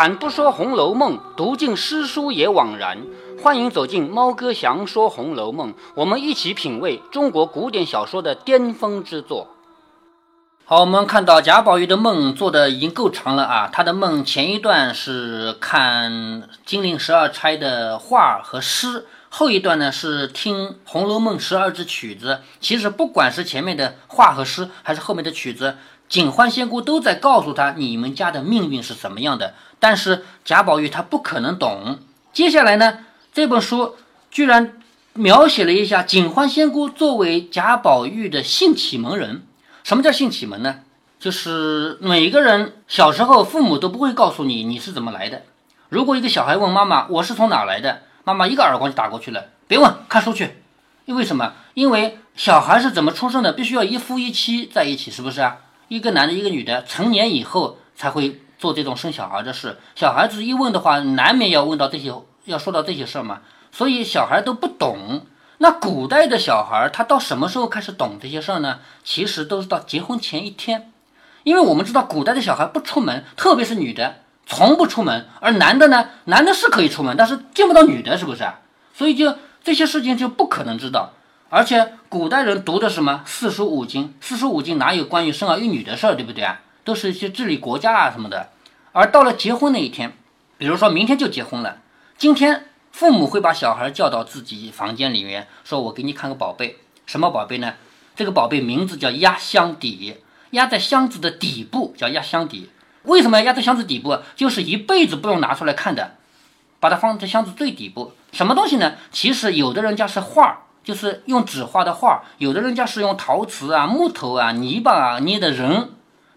开坛不说《红楼梦》，读尽诗书也枉然。欢迎走进猫哥祥说《红楼梦》，我们一起品味中国古典小说的巅峰之作。好，我们看到贾宝玉的梦做的已经够长了啊！他的梦前一段是看金陵十二钗的画和诗，后一段呢是听《红楼梦》十二支曲子。其实不管是前面的画和诗，还是后面的曲子。警幻仙姑都在告诉他你们家的命运是什么样的，但是贾宝玉他不可能懂。接下来呢，这本书居然描写了一下警幻仙姑作为贾宝玉的性启蒙人。什么叫性启蒙呢？就是每个人小时候父母都不会告诉你你是怎么来的。如果一个小孩问妈妈我是从哪来的，妈妈一个耳光就打过去了，别问，看书去。因为什么？因为小孩是怎么出生的，必须要一夫一妻在一起，是不是啊？一个男的，一个女的，成年以后才会做这种生小孩的事。小孩子一问的话，难免要问到这些，要说到这些事儿嘛。所以小孩都不懂。那古代的小孩，他到什么时候开始懂这些事儿呢？其实都是到结婚前一天，因为我们知道古代的小孩不出门，特别是女的，从不出门。而男的呢，男的是可以出门，但是见不到女的，是不是？所以就这些事情就不可能知道。而且古代人读的什么四书五经？四书五经哪有关于生儿育女的事儿，对不对啊？都是一些治理国家啊什么的。而到了结婚那一天，比如说明天就结婚了，今天父母会把小孩叫到自己房间里面，说我给你看个宝贝，什么宝贝呢？这个宝贝名字叫压箱底，压在箱子的底部叫压箱底。为什么要压在箱子底部？就是一辈子不用拿出来看的，把它放在箱子最底部。什么东西呢？其实有的人家是画儿。就是用纸画的画，有的人家是用陶瓷啊、木头啊、泥巴啊捏的人，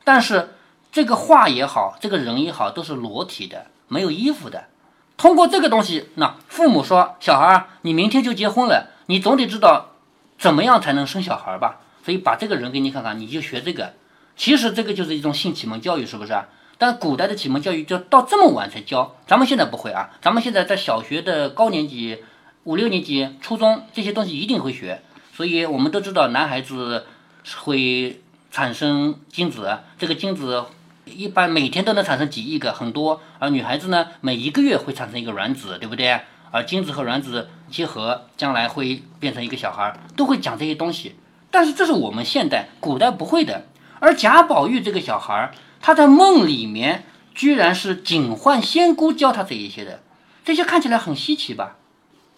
但是这个画也好，这个人也好，都是裸体的，没有衣服的。通过这个东西，那父母说：“小孩儿，你明天就结婚了，你总得知道怎么样才能生小孩吧？”所以把这个人给你看看，你就学这个。其实这个就是一种性启蒙教育，是不是？但古代的启蒙教育就到这么晚才教，咱们现在不会啊，咱们现在在小学的高年级。五六年级、初中这些东西一定会学，所以我们都知道男孩子会产生精子，这个精子一般每天都能产生几亿个，很多；而女孩子呢，每一个月会产生一个卵子，对不对？而精子和卵子结合，将来会变成一个小孩，都会讲这些东西。但是这是我们现代、古代不会的。而贾宝玉这个小孩，他在梦里面居然是警幻仙姑教他这一些的，这些看起来很稀奇吧？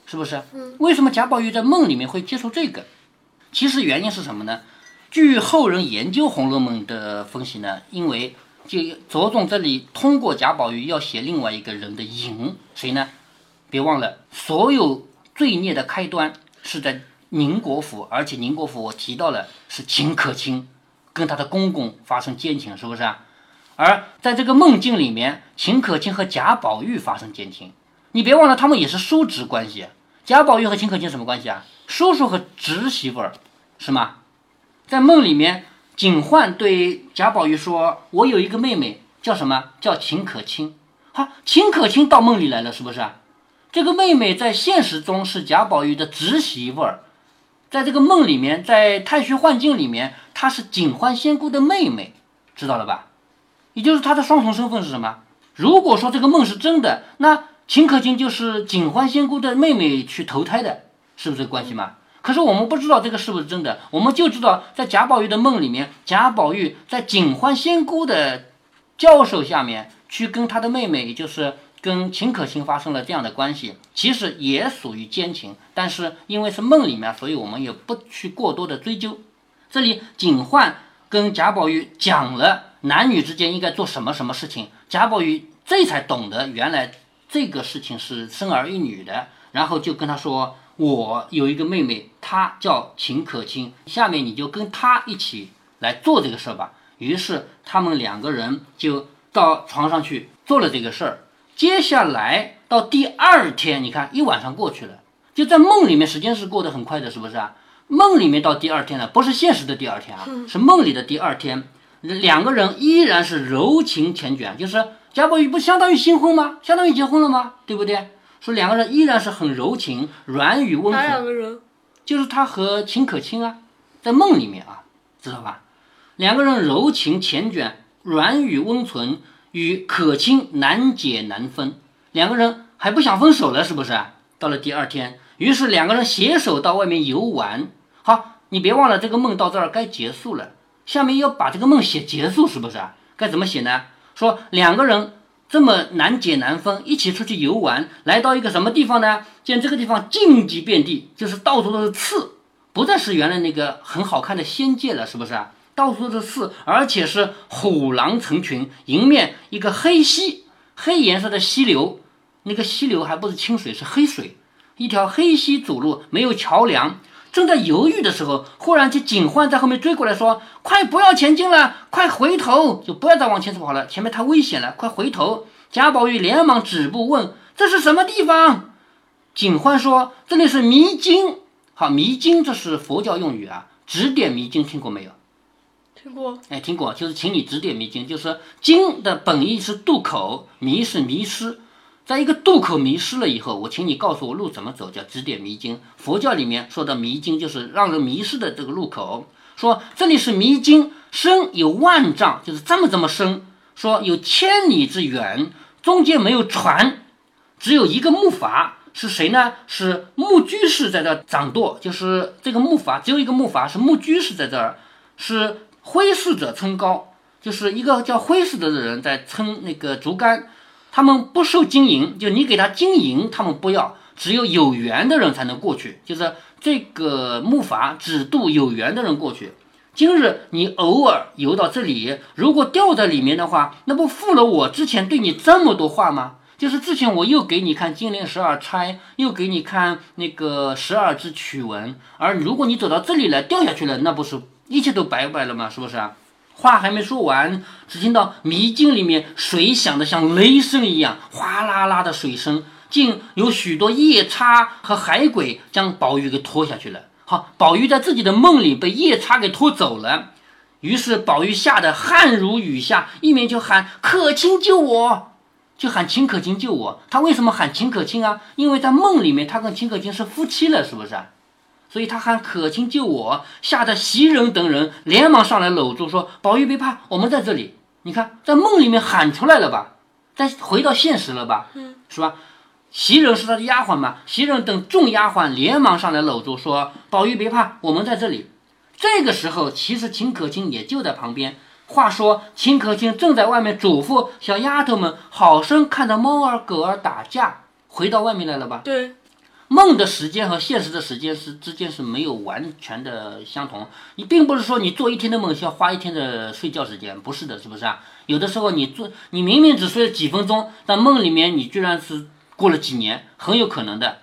是不是？为什么贾宝玉在梦里面会接触这个？其实原因是什么呢？据后人研究《红楼梦》的分析呢，因为就着重这里通过贾宝玉要写另外一个人的影，谁呢？别忘了，所有罪孽的开端是在宁国府，而且宁国府我提到了是秦可卿跟他的公公发生奸情，是不是啊？而在这个梦境里面，秦可卿和贾宝玉发生奸情。你别忘了，他们也是叔侄关系。贾宝玉和秦可卿什么关系啊？叔叔和侄媳妇儿，是吗？在梦里面，警幻对贾宝玉说：“我有一个妹妹，叫什么？叫秦可卿。”好，秦可卿到梦里来了，是不是？这个妹妹在现实中是贾宝玉的侄媳妇儿，在这个梦里面，在太虚幻境里面，她是警幻仙姑的妹妹，知道了吧？也就是她的双重身份是什么？如果说这个梦是真的，那。秦可卿就是警幻仙姑的妹妹去投胎的，是不是这个关系嘛？可是我们不知道这个是不是真的，我们就知道在贾宝玉的梦里面，贾宝玉在警幻仙姑的教授下面去跟他的妹妹，也就是跟秦可卿发生了这样的关系，其实也属于奸情。但是因为是梦里面，所以我们也不去过多的追究。这里警幻跟贾宝玉讲了男女之间应该做什么什么事情，贾宝玉这才懂得原来。这个事情是生儿育女的，然后就跟他说：“我有一个妹妹，她叫秦可卿，下面你就跟她一起来做这个事儿吧。”于是他们两个人就到床上去做了这个事儿。接下来到第二天，你看一晚上过去了，就在 梦里面，时间是过得很快的，是不是啊？梦里面到第二天了，不是现实的第二天啊，是梦里的第二天，两个人依然是柔情缱绻，就是。贾宝玉不相当于新婚吗？相当于结婚了吗？对不对？说两个人依然是很柔情，软语温存。哪两个人？就是他和秦可卿啊，在梦里面啊，知道吧？两个人柔情缱绻，软语温存，与可卿难解难分，两个人还不想分手了，是不是？到了第二天，于是两个人携手到外面游玩。好，你别忘了这个梦到这儿该结束了，下面要把这个梦写结束，是不是？该怎么写呢？说两个人这么难解难分，一起出去游玩，来到一个什么地方呢？见这个地方荆棘遍地，就是到处都是刺，不再是原来那个很好看的仙界了，是不是啊？到处都是刺，而且是虎狼成群，迎面一个黑溪，黑颜色的溪流，那个溪流还不是清水，是黑水，一条黑溪主路，没有桥梁。正在犹豫的时候，忽然就警幻在后面追过来，说：“快不要前进了，快回头，就不要再往前跑了，前面太危险了，快回头。”贾宝玉连忙止步，问：“这是什么地方？”警幻说：“这里是迷津。”好，迷津这是佛教用语啊，指点迷津听过没有？听过。哎，听过，就是请你指点迷津，就是津的本意是渡口，迷是迷失。在一个渡口迷失了以后，我请你告诉我路怎么走，叫指点迷津。佛教里面说的迷津就是让人迷失的这个路口。说这里是迷津，深有万丈，就是这么这么深。说有千里之远，中间没有船，只有一个木筏。是谁呢？是木居士在这掌舵，就是这个木筏只有一个木筏，是木居士在这儿，是挥事者撑篙，就是一个叫挥事的人在撑那个竹竿。他们不受经营，就你给他经营，他们不要，只有有缘的人才能过去。就是这个木筏只渡有缘的人过去。今日你偶尔游到这里，如果掉在里面的话，那不负了我之前对你这么多话吗？就是之前我又给你看金陵十二钗，又给你看那个十二支曲文，而如果你走到这里来掉下去了，那不是一切都白白了吗？是不是啊？话还没说完，只听到迷境里面水响的像雷声一样，哗啦啦的水声，竟有许多夜叉和海鬼将宝玉给拖下去了。好，宝玉在自己的梦里被夜叉给拖走了，于是宝玉吓得汗如雨下，一面就喊可卿救我，就喊秦可卿救我。他为什么喊秦可卿啊？因为在梦里面他跟秦可卿是夫妻了，是不是？所以他喊可卿救我，吓得袭人等人连忙上来搂住，说：“宝玉别怕，我们在这里。你看，在梦里面喊出来了吧？再回到现实了吧？嗯，是吧？袭人是他的丫鬟嘛？袭人等众丫鬟连忙上来搂住，说：宝玉别怕，我们在这里。这个时候，其实秦可卿也就在旁边。话说，秦可卿正在外面嘱咐小丫头们，好生看着猫儿狗儿打架。回到外面来了吧？对。梦的时间和现实的时间是之间是没有完全的相同。你并不是说你做一天的梦需要花一天的睡觉时间，不是的，是不是啊？有的时候你做，你明明只睡了几分钟，但梦里面你居然是过了几年，很有可能的。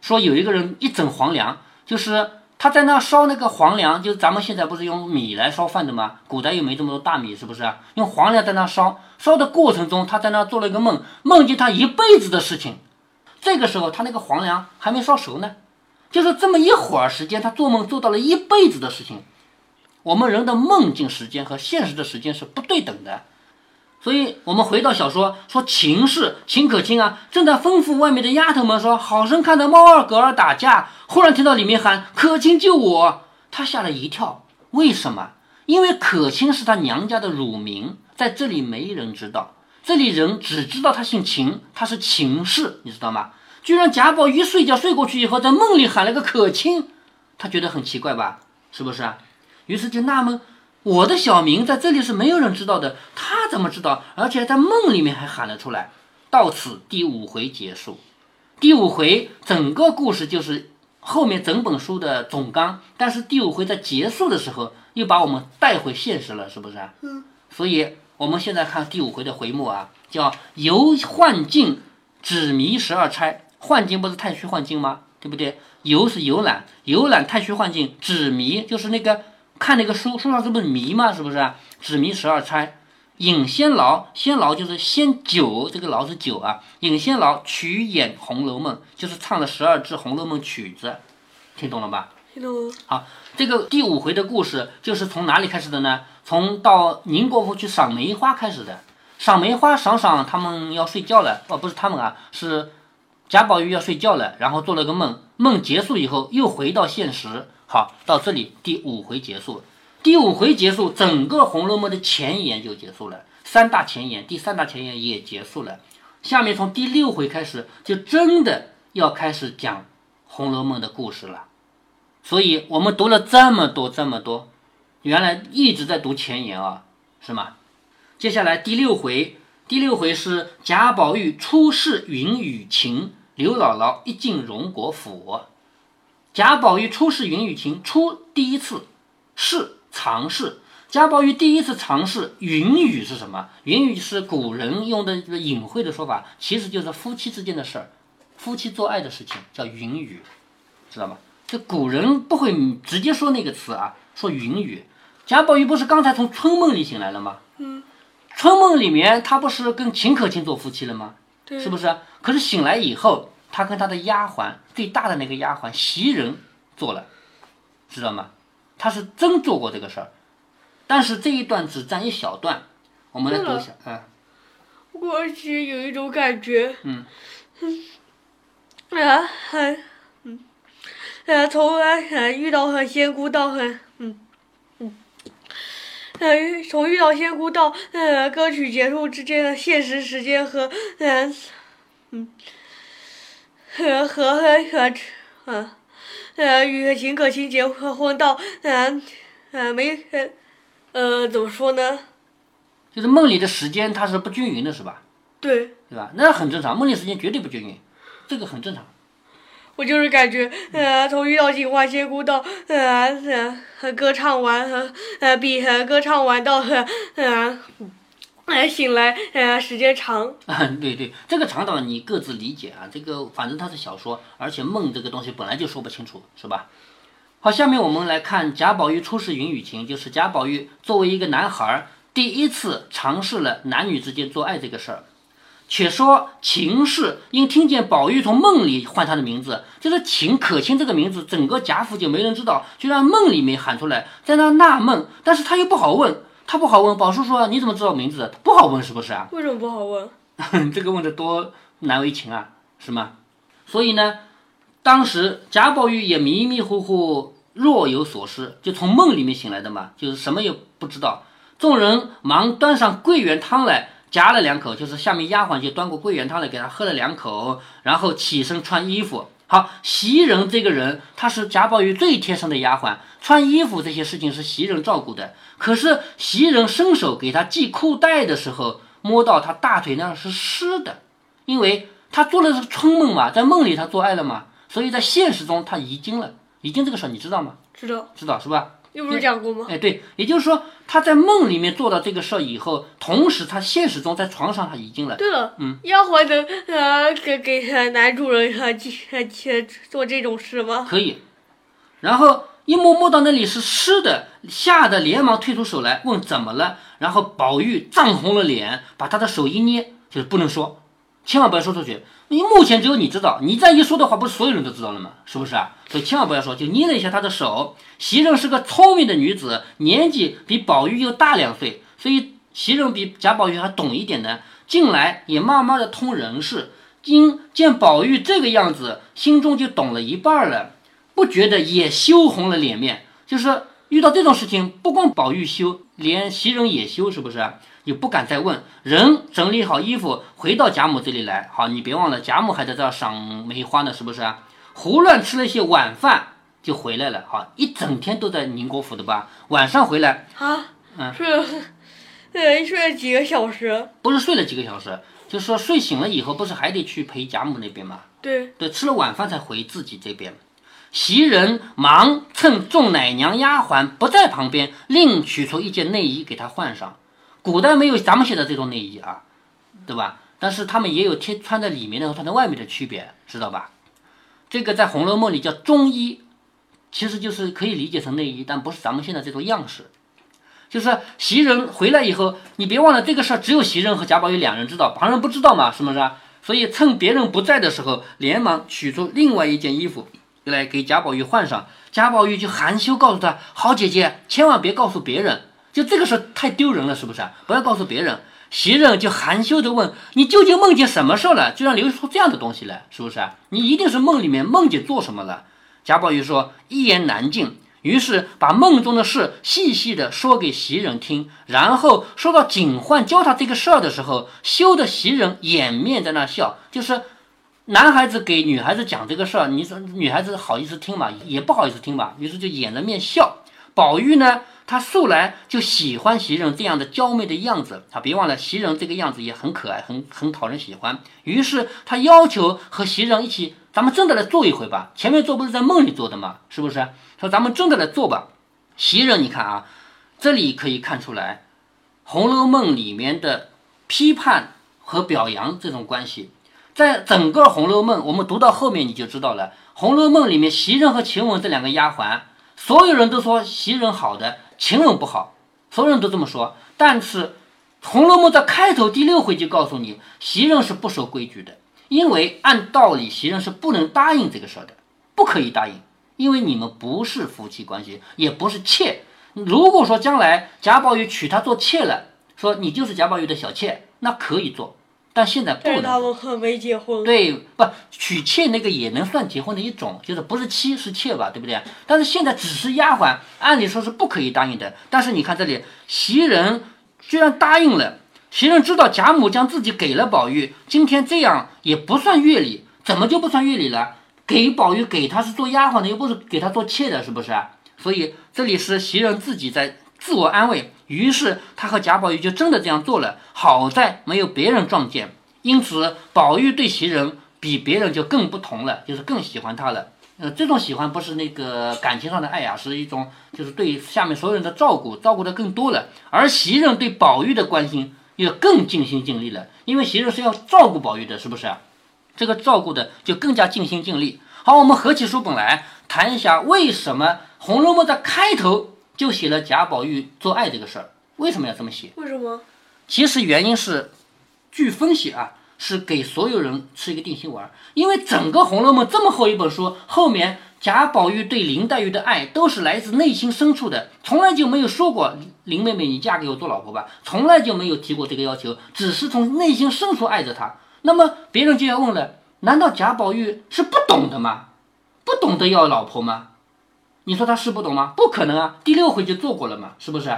说有一个人一整黄粱，就是他在那烧那个黄粱，就是咱们现在不是用米来烧饭的吗？古代又没这么多大米，是不是？啊用黄粱在那烧，烧的过程中，他在那做了一个梦，梦见他一辈子的事情。这个时候，他那个黄粱还没烧熟呢，就是这么一会儿时间，他做梦做到了一辈子的事情。我们人的梦境时间和现实的时间是不对等的，所以我们回到小说，说秦氏秦可卿啊，正在吩咐外面的丫头们说，好生看着猫二狗儿打架。忽然听到里面喊可卿救我，他吓了一跳。为什么？因为可卿是他娘家的乳名，在这里没人知道。这里人只知道他姓秦，他是秦氏，你知道吗？居然贾宝玉睡觉睡过去以后，在梦里喊了个可卿，他觉得很奇怪吧？是不是啊？于是就纳闷，我的小名在这里是没有人知道的，他怎么知道？而且在梦里面还喊了出来。到此第五回结束。第五回整个故事就是后面整本书的总纲，但是第五回在结束的时候又把我们带回现实了，是不是啊？嗯。所以。我们现在看第五回的回目啊，叫游幻境，指迷十二钗。幻境不是太虚幻境吗？对不对？游是游览，游览太虚幻境，指迷就是那个看那个书，书上是不是迷吗？是不是？指迷十二钗，饮仙牢，仙牢就是仙酒，这个牢是酒啊。饮仙牢曲演《红楼梦》，就是唱了十二支《红楼梦》曲子，听懂了吧？听懂。好，这个第五回的故事就是从哪里开始的呢？从到宁国府去赏梅花开始的，赏梅花赏赏，他们要睡觉了哦，不是他们啊，是贾宝玉要睡觉了，然后做了个梦，梦结束以后又回到现实。好，到这里第五回结束，第五回结束，整个《红楼梦》的前言就结束了，三大前言，第三大前言也结束了。下面从第六回开始，就真的要开始讲《红楼梦》的故事了。所以我们读了这么多这么多，原来一直在读前言啊，是吗？接下来第六回，第六回是贾宝玉初试云雨情，刘姥姥一进荣国府。贾宝玉初试云雨情，初第一次试尝试。贾宝玉第一次尝试云雨是什么？云雨是古人用的隐晦的说法，其实就是夫妻之间的事儿，夫妻做爱的事情叫云雨，知道吗？就古人不会直接说那个词啊，说云雨。贾宝玉不是刚才从春梦里醒来了吗？嗯，春梦里面他不是跟秦可卿做夫妻了吗？对，是不是？可是醒来以后，他跟他的丫鬟最大的那个丫鬟袭人做了，知道吗？他是真做过这个事儿，但是这一段只占一小段，我们来读一下。嗯，我只有一种感觉，嗯，啊，还，嗯，啊，从呃遇到很仙姑到很，嗯，嗯，呃，从遇到仙姑到呃歌曲结束之间的现实时间和呃，嗯，和和和和，呃，呃与秦可卿结婚到呃呃没呃呃怎么说呢？就是梦里的时间它是不均匀的，是吧？对。对吧？那很正常，梦里时间绝对不均匀，这个很正常。我就是感觉，呃，从遇到警花仙姑到呃呃歌唱完和呃比呃歌唱完到呃呃醒来呃时间长。啊，对对，这个长短你各自理解啊。这个反正它是小说，而且梦这个东西本来就说不清楚，是吧？好，下面我们来看贾宝玉初试云雨情，就是贾宝玉作为一个男孩儿，第一次尝试了男女之间做爱这个事儿。且说秦氏因听见宝玉从梦里唤他的名字，就是秦可卿这个名字，整个贾府就没人知道，就让梦里面喊出来，在那纳闷，但是他又不好问，他不好问。宝叔说：“你怎么知道名字？不好问，是不是啊？”为什么不好问？这个问的多难为情啊，是吗？所以呢，当时贾宝玉也迷迷糊糊，若有所思，就从梦里面醒来的嘛，就是什么也不知道。众人忙端上桂圆汤来。夹了两口，就是下面丫鬟就端过桂圆汤来给他喝了两口，然后起身穿衣服。好，袭人这个人，她是贾宝玉最贴身的丫鬟，穿衣服这些事情是袭人照顾的。可是袭人伸手给他系裤带的时候，摸到他大腿那儿是湿的，因为他做的是春梦嘛，在梦里他做爱了嘛，所以在现实中他遗精了。遗精这个事儿你知道吗？知道，知道是吧？又不是讲过吗？哎，对，也就是说他在梦里面做到这个事儿以后，同时他现实中在床上他已经了。对了，嗯，丫鬟能呃给给男主人呃去去做这种事吗？可以。然后一摸摸到那里是湿的，吓得连忙退出手来问怎么了。然后宝玉涨红了脸，把他的手一捏，就是不能说，千万不要说出去。你目前只有你知道，你再一说的话，不是所有人都知道了吗？是不是啊？所以千万不要说，就捏了一下他的手。袭人是个聪明的女子，年纪比宝玉又大两岁，所以袭人比贾宝玉还懂一点呢。进来也慢慢的通人事，因见宝玉这个样子，心中就懂了一半了，不觉得也羞红了脸面。就是遇到这种事情，不光宝玉羞，连袭人也羞，是不是？也不敢再问。人整理好衣服，回到贾母这里来。好，你别忘了，贾母还在这儿赏梅花呢，是不是啊？胡乱吃了一些晚饭就回来了。好，一整天都在宁国府的吧？晚上回来啊，嗯，睡了，对，睡了几个小时。不是睡了几个小时，就是说睡醒了以后，不是还得去陪贾母那边吗？对，对，吃了晚饭才回自己这边。袭人忙趁众奶娘丫鬟不在旁边，另取出一件内衣给她换上。古代没有咱们现在这种内衣啊，对吧？但是他们也有贴穿在里面的和穿在外面的区别，知道吧？这个在《红楼梦》里叫中衣，其实就是可以理解成内衣，但不是咱们现在这种样式。就是袭人回来以后，你别忘了这个事儿只有袭人和贾宝玉两人知道，旁人不知道嘛，是不是？所以趁别人不在的时候，连忙取出另外一件衣服来给贾宝玉换上。贾宝玉就含羞告诉他：“好姐姐，千万别告诉别人。”就这个事太丢人了，是不是？不要告诉别人。袭人就含羞地问：“你究竟梦见什么事了？居然流出这样的东西来，是不是？你一定是梦里面梦见做什么了？”贾宝玉说：“一言难尽。于是把梦中的事细细的说给袭人听，然后说到警幻教他这个事儿的时候，羞得袭人掩面在那笑，就是男孩子给女孩子讲这个事儿，你说女孩子好意思听吗，也不好意思听吧，于是就掩着面笑。宝玉呢？他素来就喜欢袭人这样的娇媚的样子啊！别忘了，袭人这个样子也很可爱，很很讨人喜欢。于是他要求和袭人一起，咱们真的来做一回吧。前面做不是在梦里做的吗？是不是？说咱们真的来做吧。袭人，你看啊，这里可以看出来，《红楼梦》里面的批判和表扬这种关系，在整个《红楼梦》，我们读到后面你就知道了，《红楼梦》里面袭人和晴雯这两个丫鬟，所有人都说袭人好的。晴雯不好，所有人都这么说。但是《红楼梦》在开头第六回就告诉你，袭人是不守规矩的，因为按道理袭人是不能答应这个事儿的，不可以答应，因为你们不是夫妻关系，也不是妾。如果说将来贾宝玉娶她做妾了，说你就是贾宝玉的小妾，那可以做。但现在不能，他们可没结婚。对，不娶妾那个也能算结婚的一种，就是不是妻是妾吧，对不对？但是现在只是丫鬟，按理说是不可以答应的。但是你看这里，袭人居然答应了。袭人知道贾母将自己给了宝玉，今天这样也不算月礼，怎么就不算月礼了？给宝玉给他是做丫鬟的，又不是给他做妾的，是不是？所以这里是袭人自己在。自我安慰，于是他和贾宝玉就真的这样做了。好在没有别人撞见，因此宝玉对袭人比别人就更不同了，就是更喜欢他了。呃，这种喜欢不是那个感情上的爱呀，是一种就是对下面所有人的照顾，照顾的更多了。而袭人对宝玉的关心又更尽心尽力了，因为袭人是要照顾宝玉的，是不是？这个照顾的就更加尽心尽力。好，我们合起书本来谈一下，为什么《红楼梦》的开头？就写了贾宝玉做爱这个事儿，为什么要这么写？为什么？其实原因是，据分析啊，是给所有人吃一个定心丸。因为整个《红楼梦》这么厚一本书，后面贾宝玉对林黛玉的爱都是来自内心深处的，从来就没有说过林妹妹你嫁给我做老婆吧，从来就没有提过这个要求，只是从内心深处爱着她。那么别人就要问了：难道贾宝玉是不懂的吗？不懂得要老婆吗？你说他是不懂吗？不可能啊！第六回就做过了嘛，是不是？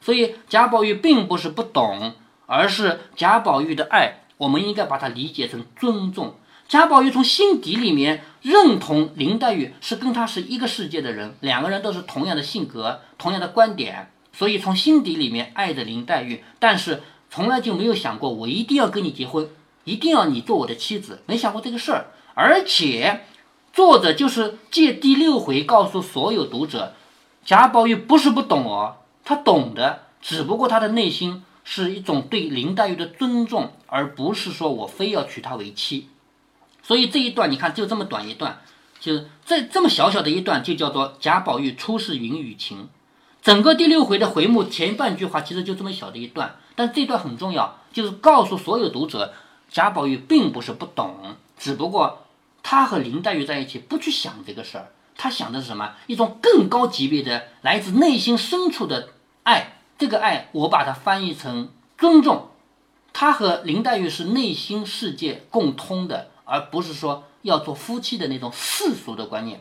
所以贾宝玉并不是不懂，而是贾宝玉的爱，我们应该把它理解成尊重。贾宝玉从心底里面认同林黛玉是跟他是一个世界的人，两个人都是同样的性格、同样的观点，所以从心底里面爱着林黛玉，但是从来就没有想过我一定要跟你结婚，一定要你做我的妻子，没想过这个事儿，而且。作者就是借第六回告诉所有读者，贾宝玉不是不懂哦，他懂的，只不过他的内心是一种对林黛玉的尊重，而不是说我非要娶她为妻。所以这一段你看就这么短一段，就是这这么小小的一段就叫做贾宝玉初试云雨情。整个第六回的回目前半句话其实就这么小的一段，但这段很重要，就是告诉所有读者，贾宝玉并不是不懂，只不过。他和林黛玉在一起，不去想这个事儿，他想的是什么？一种更高级别的、来自内心深处的爱。这个爱，我把它翻译成尊重。他和林黛玉是内心世界共通的，而不是说要做夫妻的那种世俗的观念。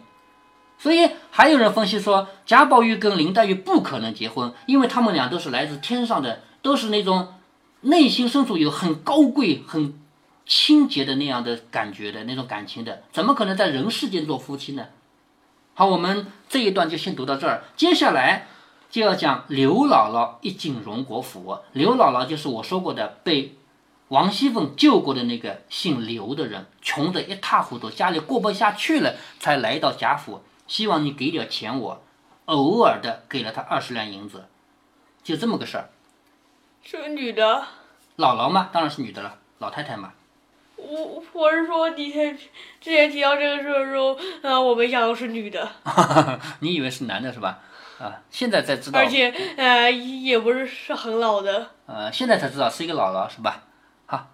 所以，还有人分析说，贾宝玉跟林黛玉不可能结婚，因为他们俩都是来自天上的，都是那种内心深处有很高贵、很。清洁的那样的感觉的那种感情的，怎么可能在人世间做夫妻呢？好，我们这一段就先读到这儿，接下来就要讲刘姥姥一进荣国府。刘姥姥就是我说过的被王熙凤救过的那个姓刘的人，穷得一塌糊涂，家里过不下去了，才来到贾府，希望你给点钱我，偶尔的给了他二十两银子，就这么个事儿。是女的？姥姥嘛，当然是女的了，老太太嘛。我我是说，你前之前提到这个事的时候，啊，我没想到是女的。你以为是男的是吧？啊，现在才知道。而且，呃，也不是是很老的。呃，现在才知道是一个姥姥是吧？好。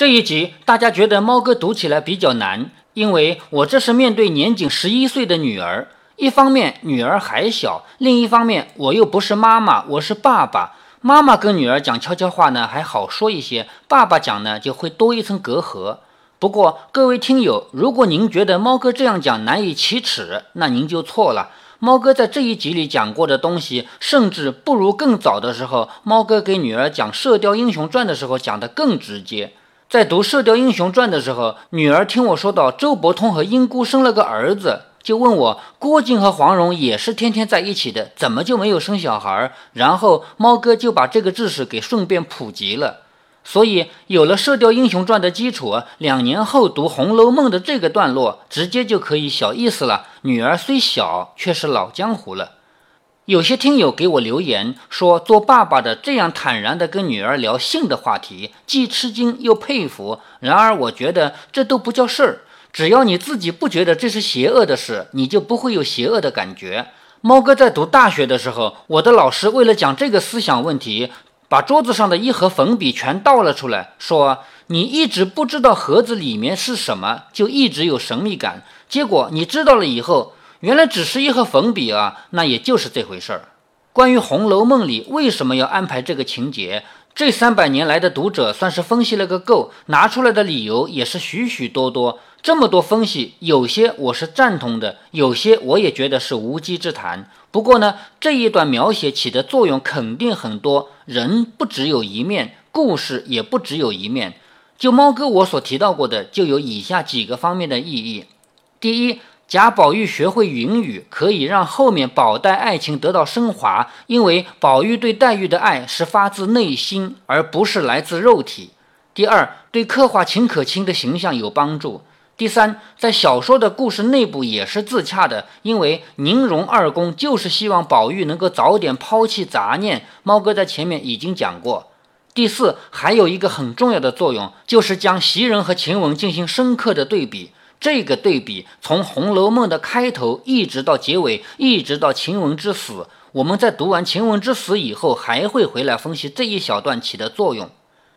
这一集大家觉得猫哥读起来比较难。因为我这是面对年仅十一岁的女儿，一方面女儿还小，另一方面我又不是妈妈，我是爸爸。妈妈跟女儿讲悄悄话呢，还好说一些；爸爸讲呢，就会多一层隔阂。不过各位听友，如果您觉得猫哥这样讲难以启齿，那您就错了。猫哥在这一集里讲过的东西，甚至不如更早的时候，猫哥给女儿讲《射雕英雄传》的时候讲得更直接。在读《射雕英雄传》的时候，女儿听我说到周伯通和英姑生了个儿子。就问我郭靖和黄蓉也是天天在一起的，怎么就没有生小孩？然后猫哥就把这个知识给顺便普及了。所以有了《射雕英雄传》的基础，两年后读《红楼梦》的这个段落，直接就可以小意思了。女儿虽小，却是老江湖了。有些听友给我留言说，做爸爸的这样坦然地跟女儿聊性的话题，既吃惊又佩服。然而，我觉得这都不叫事儿。只要你自己不觉得这是邪恶的事，你就不会有邪恶的感觉。猫哥在读大学的时候，我的老师为了讲这个思想问题，把桌子上的一盒粉笔全倒了出来，说：“你一直不知道盒子里面是什么，就一直有神秘感。结果你知道了以后，原来只是一盒粉笔啊，那也就是这回事儿。”关于《红楼梦》里为什么要安排这个情节，这三百年来的读者算是分析了个够，拿出来的理由也是许许多多。这么多分析，有些我是赞同的，有些我也觉得是无稽之谈。不过呢，这一段描写起的作用肯定很多。人不只有一面，故事也不只有一面。就猫哥我所提到过的，就有以下几个方面的意义：第一，贾宝玉学会云雨，可以让后面宝黛爱情得到升华，因为宝玉对黛玉的爱是发自内心，而不是来自肉体。第二，对刻画秦可卿的形象有帮助。第三，在小说的故事内部也是自洽的，因为宁荣二公就是希望宝玉能够早点抛弃杂念。猫哥在前面已经讲过。第四，还有一个很重要的作用，就是将袭人和晴雯进行深刻的对比。这个对比从《红楼梦》的开头一直到结尾，一直到晴雯之死，我们在读完晴雯之死以后，还会回来分析这一小段起的作用。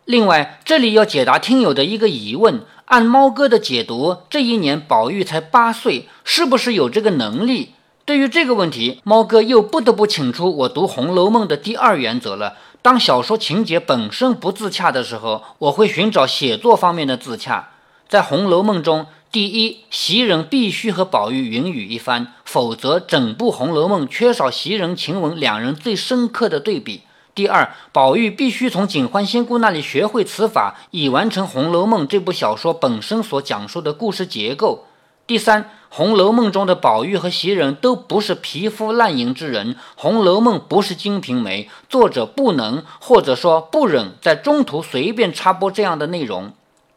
另外，这里要解答听友的一个疑问。按猫哥的解读，这一年宝玉才八岁，是不是有这个能力？对于这个问题，猫哥又不得不请出我读《红楼梦》的第二原则了。当小说情节本身不自洽的时候，我会寻找写作方面的自洽。在《红楼梦》中，第一，袭人必须和宝玉云雨一番，否则整部《红楼梦》缺少袭人、晴雯两人最深刻的对比。第二，宝玉必须从警幻仙姑那里学会此法，以完成《红楼梦》这部小说本身所讲述的故事结构。第三，《红楼梦》中的宝玉和袭人都不是皮肤烂淫之人，《红楼梦》不是《金瓶梅》，作者不能或者说不忍在中途随便插播这样的内容。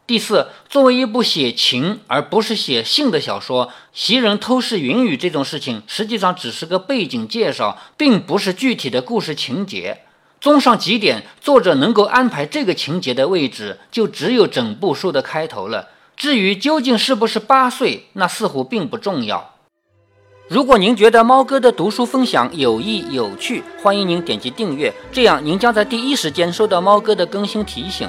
第四，作为一部写情而不是写性的小说，袭人偷视云雨这种事情实际上只是个背景介绍，并不是具体的故事情节。综上几点，作者能够安排这个情节的位置，就只有整部书的开头了。至于究竟是不是八岁，那似乎并不重要。如果您觉得猫哥的读书分享有益有趣，欢迎您点击订阅，这样您将在第一时间收到猫哥的更新提醒。